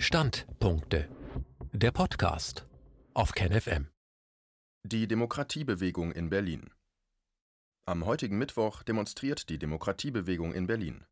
Standpunkte. Der Podcast auf KenFM. Die Demokratiebewegung in Berlin. Am heutigen Mittwoch demonstriert die Demokratiebewegung in Berlin.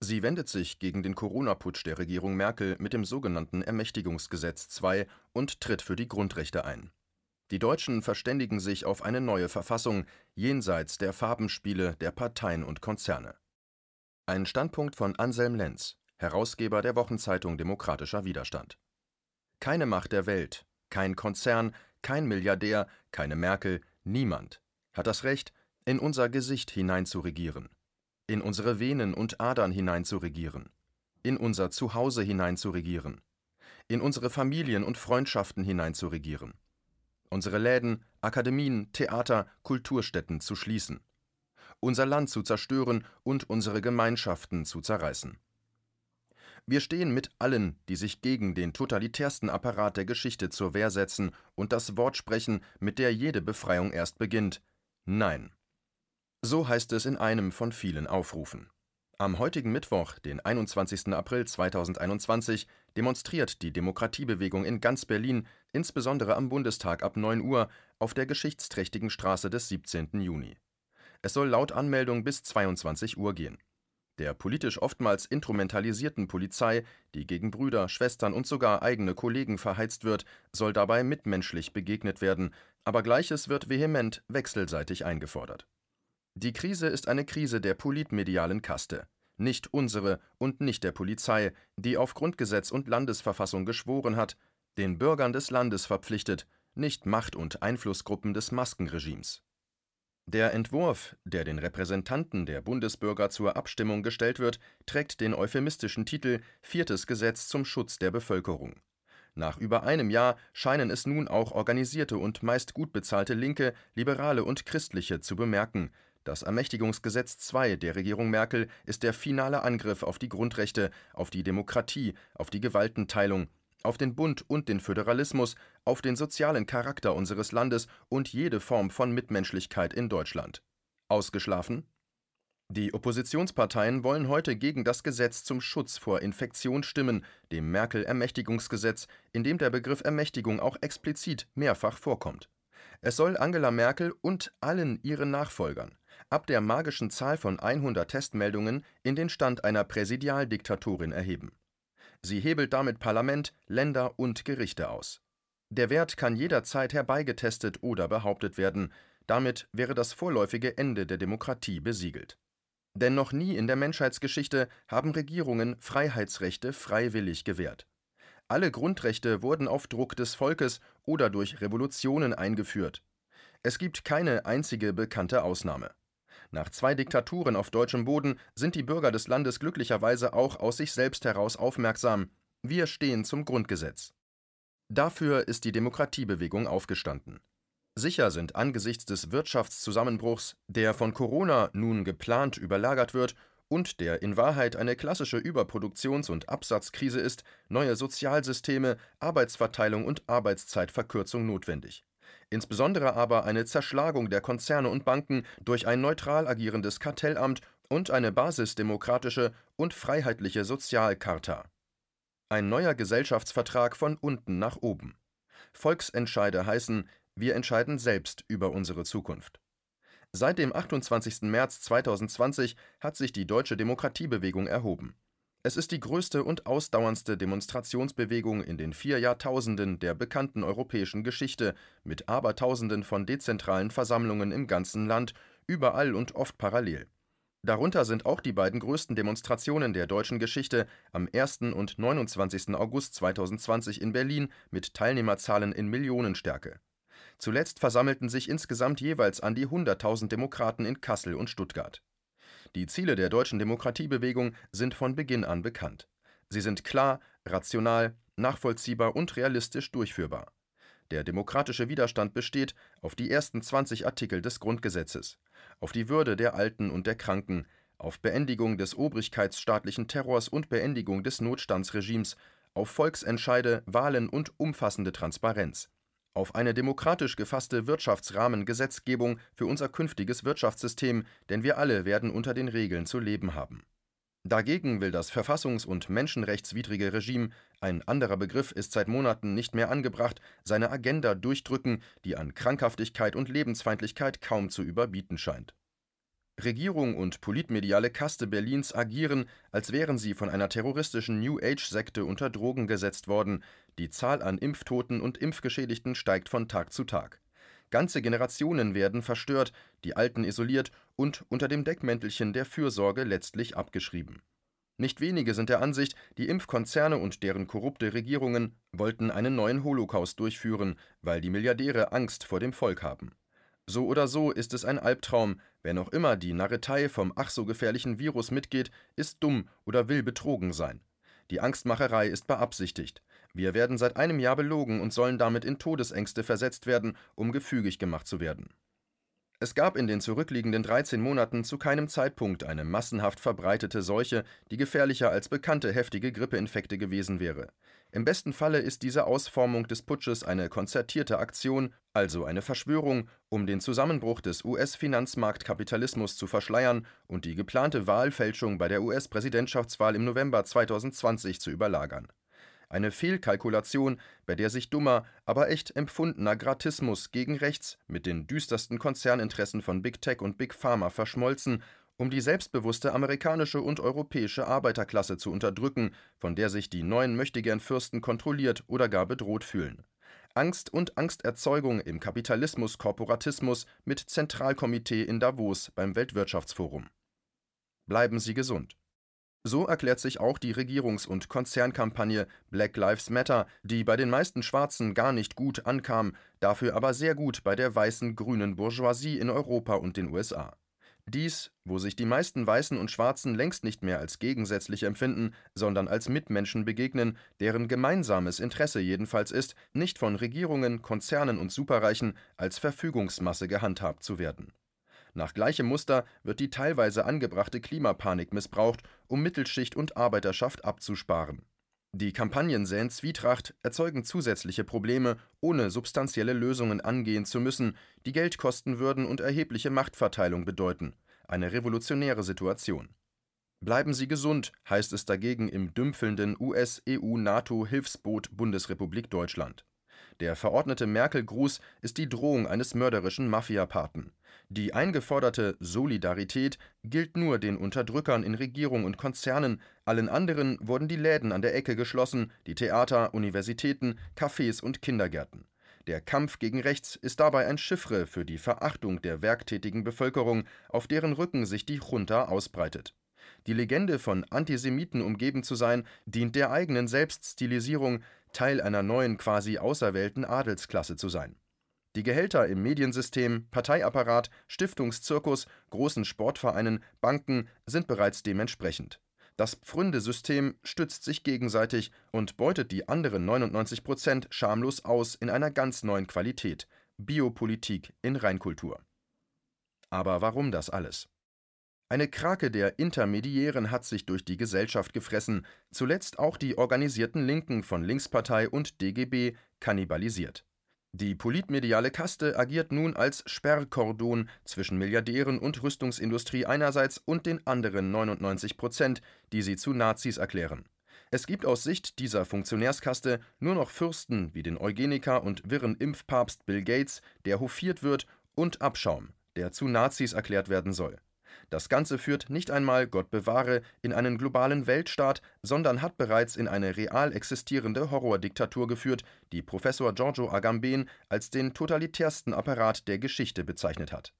Sie wendet sich gegen den Corona-Putsch der Regierung Merkel mit dem sogenannten Ermächtigungsgesetz II und tritt für die Grundrechte ein. Die Deutschen verständigen sich auf eine neue Verfassung jenseits der Farbenspiele der Parteien und Konzerne. Ein Standpunkt von Anselm Lenz, Herausgeber der Wochenzeitung Demokratischer Widerstand. Keine Macht der Welt, kein Konzern, kein Milliardär, keine Merkel, niemand hat das Recht, in unser Gesicht hineinzuregieren, in unsere Venen und Adern hineinzuregieren, in unser Zuhause hineinzuregieren, in unsere Familien und Freundschaften hineinzuregieren, unsere Läden, Akademien, Theater, Kulturstätten zu schließen, unser Land zu zerstören und unsere Gemeinschaften zu zerreißen. Wir stehen mit allen, die sich gegen den totalitärsten Apparat der Geschichte zur Wehr setzen und das Wort sprechen, mit der jede Befreiung erst beginnt. Nein. So heißt es in einem von vielen Aufrufen. Am heutigen Mittwoch, den 21. April 2021, demonstriert die Demokratiebewegung in ganz Berlin, insbesondere am Bundestag ab 9 Uhr, auf der geschichtsträchtigen Straße des 17. Juni. Es soll laut Anmeldung bis 22 Uhr gehen. Der politisch oftmals instrumentalisierten Polizei, die gegen Brüder, Schwestern und sogar eigene Kollegen verheizt wird, soll dabei mitmenschlich begegnet werden, aber Gleiches wird vehement wechselseitig eingefordert. Die Krise ist eine Krise der politmedialen Kaste, nicht unsere und nicht der Polizei, die auf Grundgesetz und Landesverfassung geschworen hat, den Bürgern des Landes verpflichtet, nicht Macht- und Einflussgruppen des Maskenregimes. Der Entwurf, der den Repräsentanten der Bundesbürger zur Abstimmung gestellt wird, trägt den euphemistischen Titel Viertes Gesetz zum Schutz der Bevölkerung. Nach über einem Jahr scheinen es nun auch organisierte und meist gut bezahlte Linke, Liberale und Christliche zu bemerken. Das Ermächtigungsgesetz II der Regierung Merkel ist der finale Angriff auf die Grundrechte, auf die Demokratie, auf die Gewaltenteilung, auf den Bund und den Föderalismus, auf den sozialen Charakter unseres Landes und jede Form von Mitmenschlichkeit in Deutschland. Ausgeschlafen? Die Oppositionsparteien wollen heute gegen das Gesetz zum Schutz vor Infektion stimmen, dem Merkel-Ermächtigungsgesetz, in dem der Begriff Ermächtigung auch explizit mehrfach vorkommt. Es soll Angela Merkel und allen ihren Nachfolgern ab der magischen Zahl von 100 Testmeldungen in den Stand einer Präsidialdiktatorin erheben. Sie hebelt damit Parlament, Länder und Gerichte aus. Der Wert kann jederzeit herbeigetestet oder behauptet werden, damit wäre das vorläufige Ende der Demokratie besiegelt. Denn noch nie in der Menschheitsgeschichte haben Regierungen Freiheitsrechte freiwillig gewährt. Alle Grundrechte wurden auf Druck des Volkes oder durch Revolutionen eingeführt. Es gibt keine einzige bekannte Ausnahme. Nach zwei Diktaturen auf deutschem Boden sind die Bürger des Landes glücklicherweise auch aus sich selbst heraus aufmerksam. Wir stehen zum Grundgesetz. Dafür ist die Demokratiebewegung aufgestanden. Sicher sind angesichts des Wirtschaftszusammenbruchs, der von Corona nun geplant überlagert wird und der in Wahrheit eine klassische Überproduktions- und Absatzkrise ist, neue Sozialsysteme, Arbeitsverteilung und Arbeitszeitverkürzung notwendig insbesondere aber eine Zerschlagung der Konzerne und Banken durch ein neutral agierendes Kartellamt und eine basisdemokratische und freiheitliche Sozialcharta. Ein neuer Gesellschaftsvertrag von unten nach oben. Volksentscheide heißen, wir entscheiden selbst über unsere Zukunft. Seit dem 28. März 2020 hat sich die deutsche Demokratiebewegung erhoben. Es ist die größte und ausdauerndste Demonstrationsbewegung in den vier Jahrtausenden der bekannten europäischen Geschichte, mit Abertausenden von dezentralen Versammlungen im ganzen Land, überall und oft parallel. Darunter sind auch die beiden größten Demonstrationen der deutschen Geschichte am 1. und 29. August 2020 in Berlin mit Teilnehmerzahlen in Millionenstärke. Zuletzt versammelten sich insgesamt jeweils an die 100.000 Demokraten in Kassel und Stuttgart. Die Ziele der deutschen Demokratiebewegung sind von Beginn an bekannt. Sie sind klar, rational, nachvollziehbar und realistisch durchführbar. Der demokratische Widerstand besteht auf die ersten 20 Artikel des Grundgesetzes, auf die Würde der Alten und der Kranken, auf Beendigung des obrigkeitsstaatlichen Terrors und Beendigung des Notstandsregimes, auf Volksentscheide, Wahlen und umfassende Transparenz auf eine demokratisch gefasste Wirtschaftsrahmengesetzgebung für unser künftiges Wirtschaftssystem, denn wir alle werden unter den Regeln zu leben haben. Dagegen will das verfassungs- und menschenrechtswidrige Regime, ein anderer Begriff ist seit Monaten nicht mehr angebracht, seine Agenda durchdrücken, die an Krankhaftigkeit und Lebensfeindlichkeit kaum zu überbieten scheint. Regierung und politmediale Kaste Berlins agieren, als wären sie von einer terroristischen New Age-Sekte unter Drogen gesetzt worden. Die Zahl an Impftoten und Impfgeschädigten steigt von Tag zu Tag. Ganze Generationen werden verstört, die Alten isoliert und unter dem Deckmäntelchen der Fürsorge letztlich abgeschrieben. Nicht wenige sind der Ansicht, die Impfkonzerne und deren korrupte Regierungen wollten einen neuen Holocaust durchführen, weil die Milliardäre Angst vor dem Volk haben. So oder so ist es ein Albtraum, wer noch immer die Narretei vom ach so gefährlichen Virus mitgeht, ist dumm oder will betrogen sein. Die Angstmacherei ist beabsichtigt. Wir werden seit einem Jahr belogen und sollen damit in Todesängste versetzt werden, um gefügig gemacht zu werden. Es gab in den zurückliegenden 13 Monaten zu keinem Zeitpunkt eine massenhaft verbreitete Seuche, die gefährlicher als bekannte heftige Grippeinfekte gewesen wäre. Im besten Falle ist diese Ausformung des Putsches eine konzertierte Aktion, also eine Verschwörung, um den Zusammenbruch des US-Finanzmarktkapitalismus zu verschleiern und die geplante Wahlfälschung bei der US-Präsidentschaftswahl im November 2020 zu überlagern. Eine Fehlkalkulation, bei der sich dummer, aber echt empfundener Gratismus gegen rechts mit den düstersten Konzerninteressen von Big Tech und Big Pharma verschmolzen um die selbstbewusste amerikanische und europäische Arbeiterklasse zu unterdrücken, von der sich die neuen Möchtegern-Fürsten kontrolliert oder gar bedroht fühlen. Angst und Angsterzeugung im Kapitalismus-Korporatismus mit Zentralkomitee in Davos beim Weltwirtschaftsforum. Bleiben Sie gesund. So erklärt sich auch die Regierungs- und Konzernkampagne Black Lives Matter, die bei den meisten Schwarzen gar nicht gut ankam, dafür aber sehr gut bei der weißen grünen Bourgeoisie in Europa und den USA. Dies, wo sich die meisten Weißen und Schwarzen längst nicht mehr als gegensätzlich empfinden, sondern als Mitmenschen begegnen, deren gemeinsames Interesse jedenfalls ist, nicht von Regierungen, Konzernen und Superreichen als Verfügungsmasse gehandhabt zu werden. Nach gleichem Muster wird die teilweise angebrachte Klimapanik missbraucht, um Mittelschicht und Arbeiterschaft abzusparen. Die Kampagnen säen Zwietracht, erzeugen zusätzliche Probleme, ohne substanzielle Lösungen angehen zu müssen, die Geld kosten würden und erhebliche Machtverteilung bedeuten. Eine revolutionäre Situation. Bleiben Sie gesund, heißt es dagegen im dümpfelnden US-EU-NATO-Hilfsboot Bundesrepublik Deutschland. Der verordnete Merkel-Gruß ist die Drohung eines mörderischen Mafiapaten. Die eingeforderte Solidarität gilt nur den Unterdrückern in Regierung und Konzernen, allen anderen wurden die Läden an der Ecke geschlossen, die Theater, Universitäten, Cafés und Kindergärten. Der Kampf gegen rechts ist dabei ein Chiffre für die Verachtung der werktätigen Bevölkerung, auf deren Rücken sich die Junta ausbreitet. Die Legende von Antisemiten umgeben zu sein, dient der eigenen Selbststilisierung, Teil einer neuen quasi auserwählten Adelsklasse zu sein. Die Gehälter im Mediensystem, Parteiapparat, Stiftungszirkus, großen Sportvereinen, Banken sind bereits dementsprechend. Das Pfründesystem stützt sich gegenseitig und beutet die anderen 99 Prozent schamlos aus in einer ganz neuen Qualität: Biopolitik in Reinkultur. Aber warum das alles? Eine Krake der Intermediären hat sich durch die Gesellschaft gefressen, zuletzt auch die organisierten Linken von Linkspartei und DGB kannibalisiert. Die politmediale Kaste agiert nun als Sperrkordon zwischen Milliardären und Rüstungsindustrie einerseits und den anderen 99 Prozent, die sie zu Nazis erklären. Es gibt aus Sicht dieser Funktionärskaste nur noch Fürsten wie den Eugeniker und wirren Impfpapst Bill Gates, der hofiert wird, und Abschaum, der zu Nazis erklärt werden soll. Das Ganze führt nicht einmal, Gott bewahre, in einen globalen Weltstaat, sondern hat bereits in eine real existierende Horrordiktatur geführt, die Professor Giorgio Agamben als den totalitärsten Apparat der Geschichte bezeichnet hat.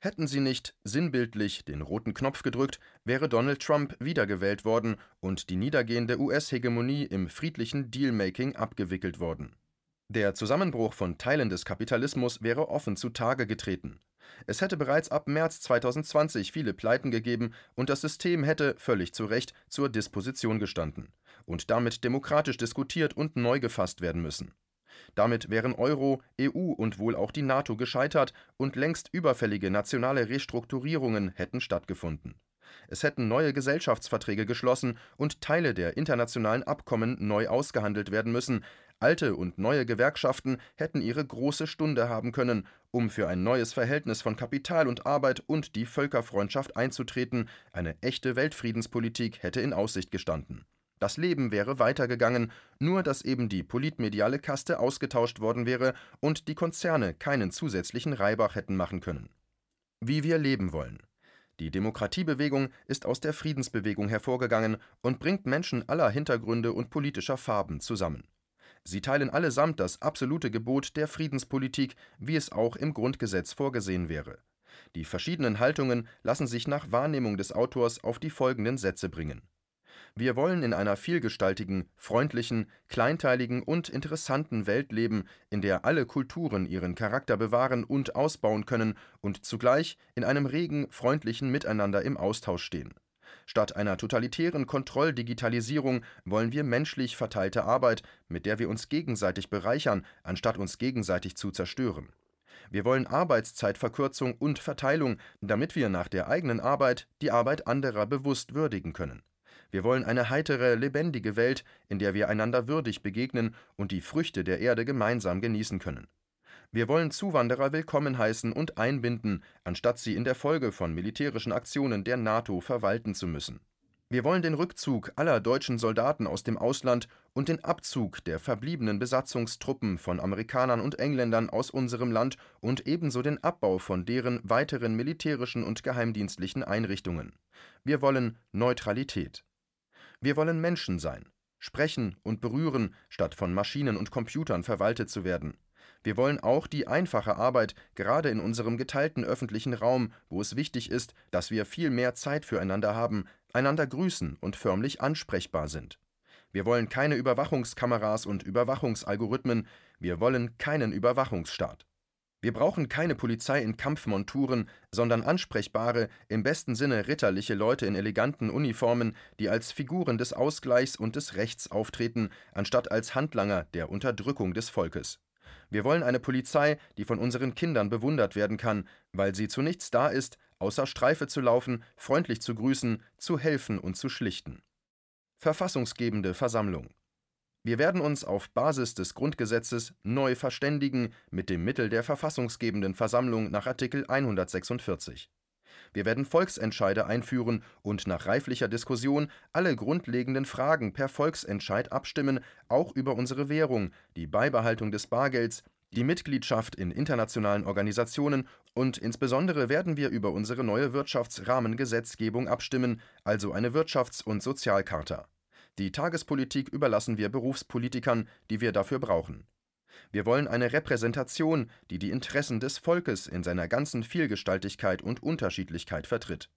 Hätten sie nicht, sinnbildlich, den roten Knopf gedrückt, wäre Donald Trump wiedergewählt worden und die niedergehende US-Hegemonie im friedlichen Dealmaking abgewickelt worden. Der Zusammenbruch von Teilen des Kapitalismus wäre offen zutage getreten. Es hätte bereits ab März 2020 viele Pleiten gegeben und das System hätte, völlig zu Recht, zur Disposition gestanden und damit demokratisch diskutiert und neu gefasst werden müssen. Damit wären Euro, EU und wohl auch die NATO gescheitert und längst überfällige nationale Restrukturierungen hätten stattgefunden. Es hätten neue Gesellschaftsverträge geschlossen und Teile der internationalen Abkommen neu ausgehandelt werden müssen, Alte und neue Gewerkschaften hätten ihre große Stunde haben können, um für ein neues Verhältnis von Kapital und Arbeit und die Völkerfreundschaft einzutreten, eine echte Weltfriedenspolitik hätte in Aussicht gestanden. Das Leben wäre weitergegangen, nur dass eben die politmediale Kaste ausgetauscht worden wäre und die Konzerne keinen zusätzlichen Reibach hätten machen können. Wie wir leben wollen. Die Demokratiebewegung ist aus der Friedensbewegung hervorgegangen und bringt Menschen aller Hintergründe und politischer Farben zusammen. Sie teilen allesamt das absolute Gebot der Friedenspolitik, wie es auch im Grundgesetz vorgesehen wäre. Die verschiedenen Haltungen lassen sich nach Wahrnehmung des Autors auf die folgenden Sätze bringen. Wir wollen in einer vielgestaltigen, freundlichen, kleinteiligen und interessanten Welt leben, in der alle Kulturen ihren Charakter bewahren und ausbauen können und zugleich in einem regen, freundlichen Miteinander im Austausch stehen. Statt einer totalitären Kontrolldigitalisierung wollen wir menschlich verteilte Arbeit, mit der wir uns gegenseitig bereichern, anstatt uns gegenseitig zu zerstören. Wir wollen Arbeitszeitverkürzung und Verteilung, damit wir nach der eigenen Arbeit die Arbeit anderer bewusst würdigen können. Wir wollen eine heitere, lebendige Welt, in der wir einander würdig begegnen und die Früchte der Erde gemeinsam genießen können. Wir wollen Zuwanderer willkommen heißen und einbinden, anstatt sie in der Folge von militärischen Aktionen der NATO verwalten zu müssen. Wir wollen den Rückzug aller deutschen Soldaten aus dem Ausland und den Abzug der verbliebenen Besatzungstruppen von Amerikanern und Engländern aus unserem Land und ebenso den Abbau von deren weiteren militärischen und geheimdienstlichen Einrichtungen. Wir wollen Neutralität. Wir wollen Menschen sein, sprechen und berühren, statt von Maschinen und Computern verwaltet zu werden. Wir wollen auch die einfache Arbeit, gerade in unserem geteilten öffentlichen Raum, wo es wichtig ist, dass wir viel mehr Zeit füreinander haben, einander grüßen und förmlich ansprechbar sind. Wir wollen keine Überwachungskameras und Überwachungsalgorithmen, wir wollen keinen Überwachungsstaat. Wir brauchen keine Polizei in Kampfmonturen, sondern ansprechbare, im besten Sinne ritterliche Leute in eleganten Uniformen, die als Figuren des Ausgleichs und des Rechts auftreten, anstatt als Handlanger der Unterdrückung des Volkes. Wir wollen eine Polizei, die von unseren Kindern bewundert werden kann, weil sie zu nichts da ist, außer Streife zu laufen, freundlich zu grüßen, zu helfen und zu schlichten. Verfassungsgebende Versammlung. Wir werden uns auf Basis des Grundgesetzes neu verständigen mit dem Mittel der verfassungsgebenden Versammlung nach Artikel 146. Wir werden Volksentscheide einführen und nach reiflicher Diskussion alle grundlegenden Fragen per Volksentscheid abstimmen, auch über unsere Währung, die Beibehaltung des Bargelds, die Mitgliedschaft in internationalen Organisationen und insbesondere werden wir über unsere neue Wirtschaftsrahmengesetzgebung abstimmen, also eine Wirtschafts- und Sozialcharta. Die Tagespolitik überlassen wir Berufspolitikern, die wir dafür brauchen. Wir wollen eine Repräsentation, die die Interessen des Volkes in seiner ganzen Vielgestaltigkeit und Unterschiedlichkeit vertritt.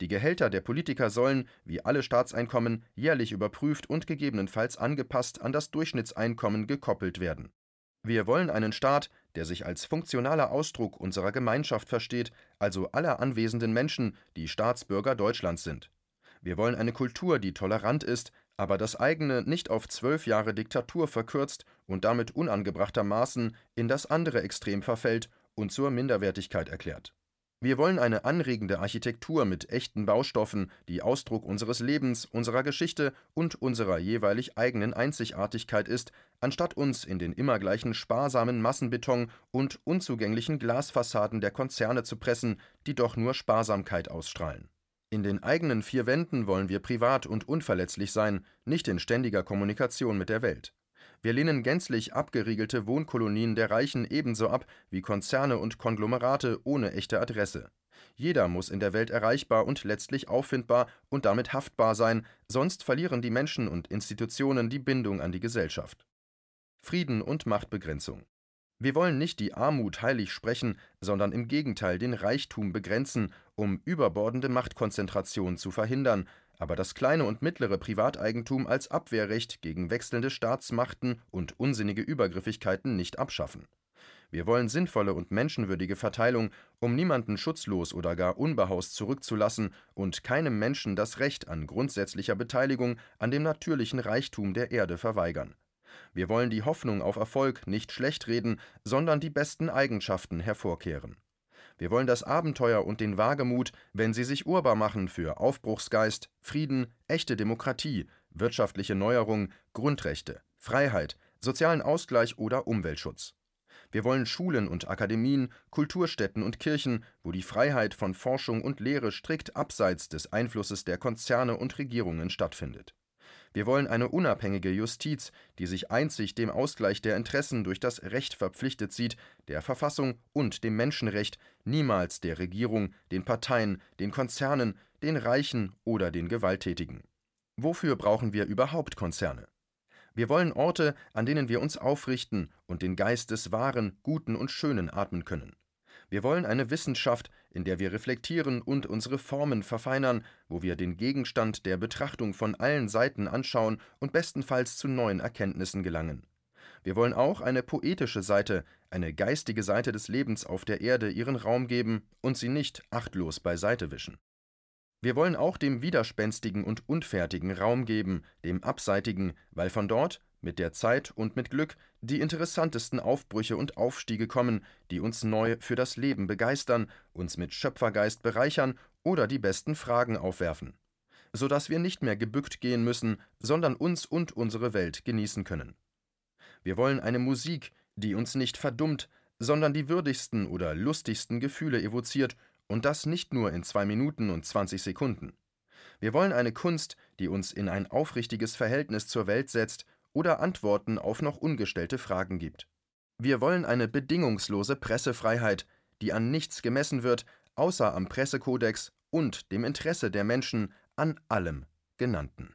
Die Gehälter der Politiker sollen, wie alle Staatseinkommen, jährlich überprüft und gegebenenfalls angepasst an das Durchschnittseinkommen gekoppelt werden. Wir wollen einen Staat, der sich als funktionaler Ausdruck unserer Gemeinschaft versteht, also aller anwesenden Menschen, die Staatsbürger Deutschlands sind. Wir wollen eine Kultur, die tolerant ist, aber das eigene nicht auf zwölf Jahre Diktatur verkürzt und damit unangebrachtermaßen in das andere Extrem verfällt und zur Minderwertigkeit erklärt. Wir wollen eine anregende Architektur mit echten Baustoffen, die Ausdruck unseres Lebens, unserer Geschichte und unserer jeweilig eigenen Einzigartigkeit ist, anstatt uns in den immer gleichen sparsamen Massenbeton und unzugänglichen Glasfassaden der Konzerne zu pressen, die doch nur Sparsamkeit ausstrahlen. In den eigenen vier Wänden wollen wir privat und unverletzlich sein, nicht in ständiger Kommunikation mit der Welt. Wir lehnen gänzlich abgeriegelte Wohnkolonien der Reichen ebenso ab wie Konzerne und Konglomerate ohne echte Adresse. Jeder muss in der Welt erreichbar und letztlich auffindbar und damit haftbar sein, sonst verlieren die Menschen und Institutionen die Bindung an die Gesellschaft. Frieden und Machtbegrenzung wir wollen nicht die Armut heilig sprechen, sondern im Gegenteil den Reichtum begrenzen, um überbordende Machtkonzentration zu verhindern, aber das kleine und mittlere Privateigentum als Abwehrrecht gegen wechselnde Staatsmachten und unsinnige Übergriffigkeiten nicht abschaffen. Wir wollen sinnvolle und menschenwürdige Verteilung, um niemanden schutzlos oder gar unbehaust zurückzulassen und keinem Menschen das Recht an grundsätzlicher Beteiligung an dem natürlichen Reichtum der Erde verweigern. Wir wollen die Hoffnung auf Erfolg nicht schlechtreden, sondern die besten Eigenschaften hervorkehren. Wir wollen das Abenteuer und den Wagemut, wenn sie sich urbar machen für Aufbruchsgeist, Frieden, echte Demokratie, wirtschaftliche Neuerung, Grundrechte, Freiheit, sozialen Ausgleich oder Umweltschutz. Wir wollen Schulen und Akademien, Kulturstätten und Kirchen, wo die Freiheit von Forschung und Lehre strikt abseits des Einflusses der Konzerne und Regierungen stattfindet. Wir wollen eine unabhängige Justiz, die sich einzig dem Ausgleich der Interessen durch das Recht verpflichtet sieht, der Verfassung und dem Menschenrecht, niemals der Regierung, den Parteien, den Konzernen, den Reichen oder den Gewalttätigen. Wofür brauchen wir überhaupt Konzerne? Wir wollen Orte, an denen wir uns aufrichten und den Geist des Wahren, Guten und Schönen atmen können. Wir wollen eine Wissenschaft, in der wir reflektieren und unsere Formen verfeinern, wo wir den Gegenstand der Betrachtung von allen Seiten anschauen und bestenfalls zu neuen Erkenntnissen gelangen. Wir wollen auch eine poetische Seite, eine geistige Seite des Lebens auf der Erde ihren Raum geben und sie nicht achtlos beiseite wischen. Wir wollen auch dem Widerspenstigen und Unfertigen Raum geben, dem Abseitigen, weil von dort, mit der Zeit und mit Glück, die interessantesten Aufbrüche und Aufstiege kommen, die uns neu für das Leben begeistern, uns mit Schöpfergeist bereichern oder die besten Fragen aufwerfen, so dass wir nicht mehr gebückt gehen müssen, sondern uns und unsere Welt genießen können. Wir wollen eine Musik, die uns nicht verdummt, sondern die würdigsten oder lustigsten Gefühle evoziert und das nicht nur in zwei Minuten und 20 Sekunden. Wir wollen eine Kunst, die uns in ein aufrichtiges Verhältnis zur Welt setzt oder Antworten auf noch ungestellte Fragen gibt. Wir wollen eine bedingungslose Pressefreiheit, die an nichts gemessen wird, außer am Pressekodex und dem Interesse der Menschen an allem Genannten.